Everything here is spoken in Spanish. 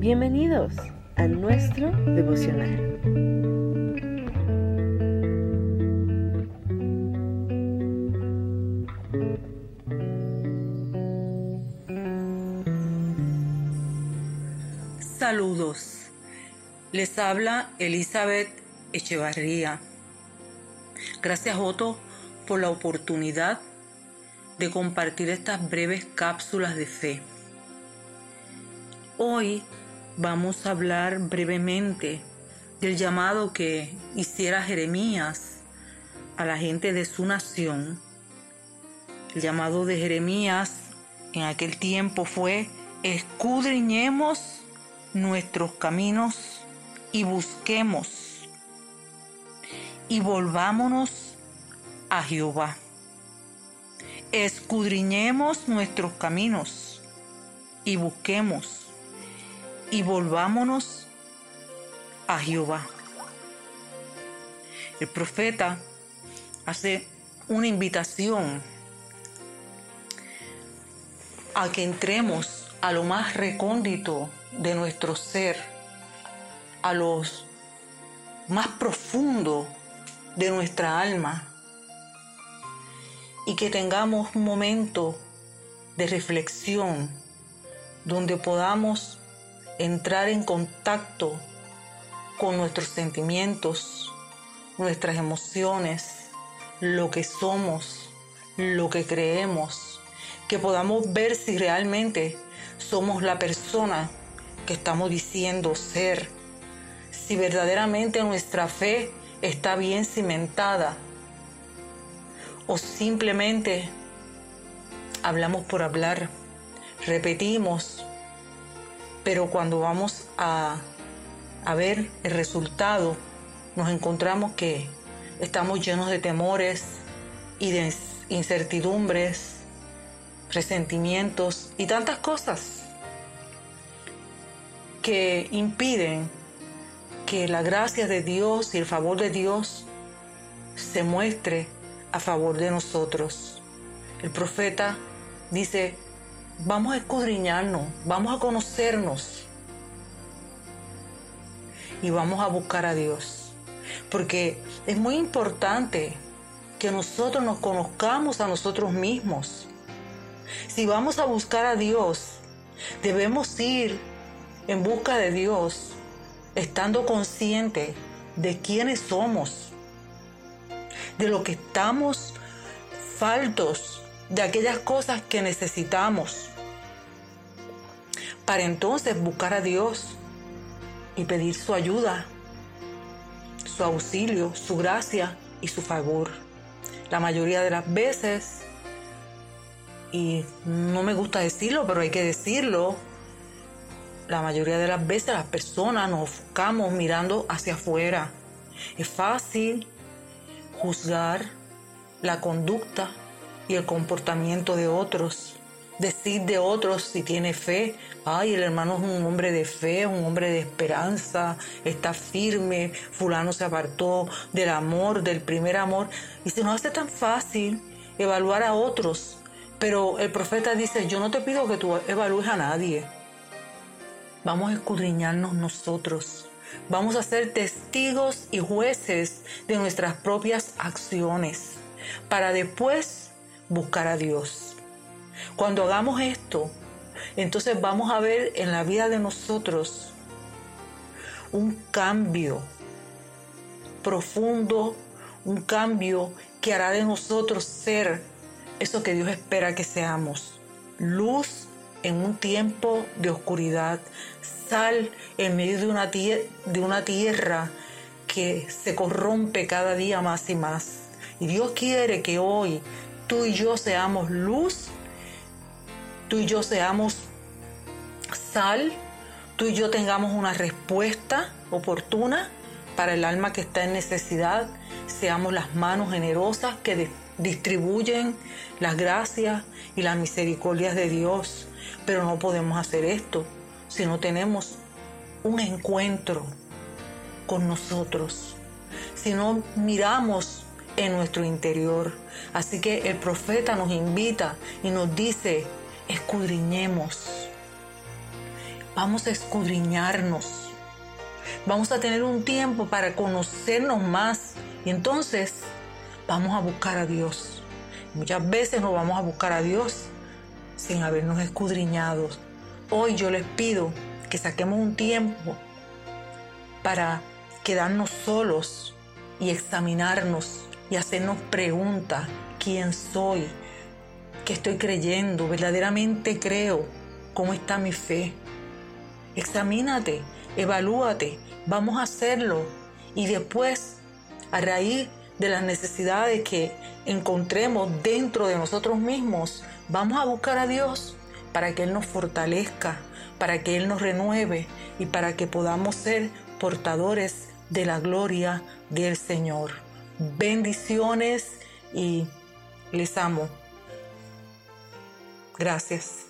Bienvenidos a nuestro devocional. Saludos. Les habla Elizabeth Echevarría. Gracias Otto por la oportunidad de compartir estas breves cápsulas de fe. Hoy vamos a hablar brevemente del llamado que hiciera Jeremías a la gente de su nación. El llamado de Jeremías en aquel tiempo fue escudriñemos nuestros caminos y busquemos y volvámonos a Jehová. Escudriñemos nuestros caminos y busquemos y volvámonos a Jehová. El profeta hace una invitación a que entremos a lo más recóndito de nuestro ser, a los más profundo de nuestra alma y que tengamos un momento de reflexión donde podamos entrar en contacto con nuestros sentimientos, nuestras emociones, lo que somos, lo que creemos, que podamos ver si realmente somos la persona que estamos diciendo ser, si verdaderamente nuestra fe está bien cimentada o simplemente hablamos por hablar, repetimos pero cuando vamos a, ver el resultado, nos encontramos que estamos llenos de temores y de incertidumbres, resentimientos y tantas cosas que impiden que la gracia de Dios y el favor de Dios se muestre a favor de nosotros. El profeta dice, vamos a escudriñarnos, vamos a conocernos y vamos a buscar a Dios. Porque es muy importante que nosotros nos conozcamos a nosotros mismos. Si vamos a buscar a Dios, debemos ir en busca de Dios, estando conscientes de quiénes somos, de lo que estamos faltos, de aquellas cosas que necesitamos para entonces buscar a Dios y pedir su ayuda, su auxilio, su gracia y su favor. La mayoría de las veces, y no me gusta decirlo, pero hay que decirlo, la mayoría de las veces las personas nos enfocamos mirando hacia afuera. Es fácil juzgar la conducta y el comportamiento de otros decir de otros si tiene fe. Ay, el hermano es un hombre de fe, un hombre de esperanza, está firme, fulano se apartó del amor, del primer amor. Y se nos hace tan fácil evaluar a otros. Pero el profeta dice, yo no te pido que tú evalúes a nadie. Vamos a escudriñarnos nosotros. Vamos a ser testigos y jueces de nuestras propias acciones para después buscar a Dios. Cuando hagamos esto, entonces vamos a ver en la vida de nosotros un cambio profundo, un cambio que hará de nosotros ser eso que Dios espera que seamos. Luz en un tiempo de oscuridad, sal en medio de una, tierra que se corrompe cada día más y más. Y Dios quiere que hoy tú y yo seamos luz tú y yo seamos sal, tú y yo tengamos una respuesta oportuna para el alma que está en necesidad, seamos las manos generosas que distribuyen las gracias y las misericordias de Dios. Pero no podemos hacer esto si no tenemos un encuentro con nosotros, si no miramos en nuestro interior. Así que el profeta nos invita y nos dice, escudriñemos, vamos a escudriñarnos. Vamos a tener un tiempo para conocernos más y entonces vamos a buscar a Dios. Muchas veces no vamos a buscar a Dios sin habernos escudriñado. Hoy yo les pido que saquemos un tiempo para quedarnos solos y examinarnos y hacernos preguntas. ¿Quién soy? ¿Qué estoy creyendo? ¿Verdaderamente creo? ¿Cómo está mi fe? Examínate, evalúate, vamos a hacerlo. Y después, a raíz de las necesidades que encontremos dentro de nosotros mismos, vamos a buscar a Dios para que Él nos fortalezca, para que Él nos renueve y para que podamos ser portadores de la gloria del Señor. Bendiciones y les amo. Gracias.